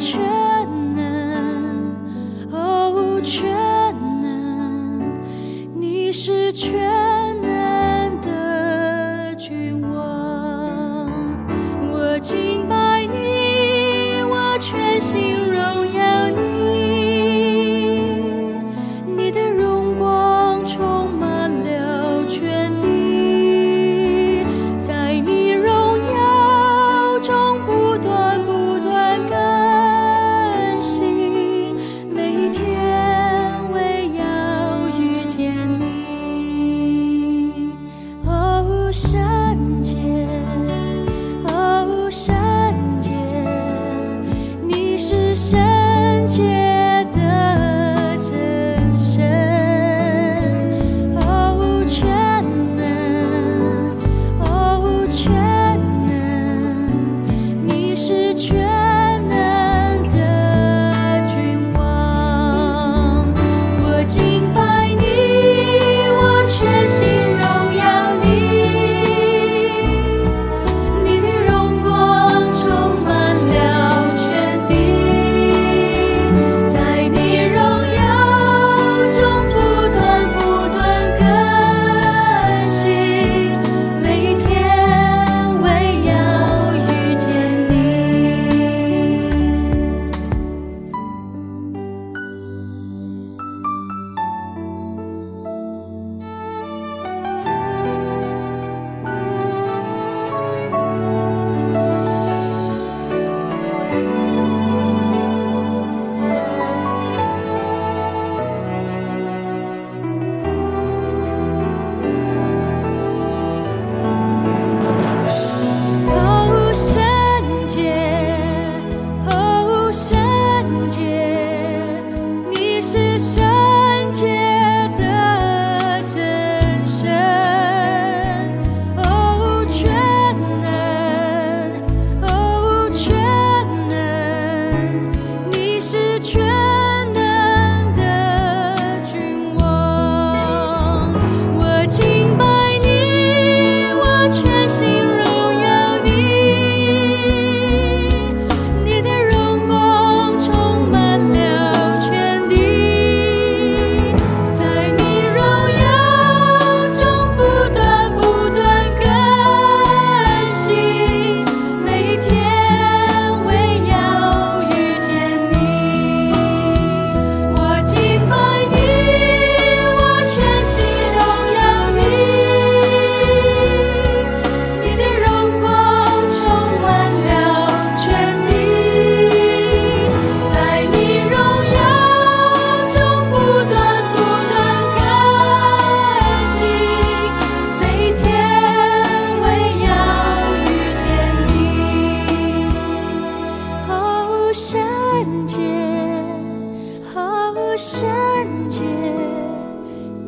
却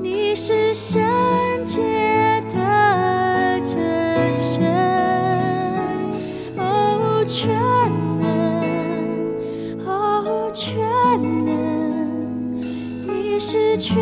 你是圣洁的真身哦全能哦全能你是全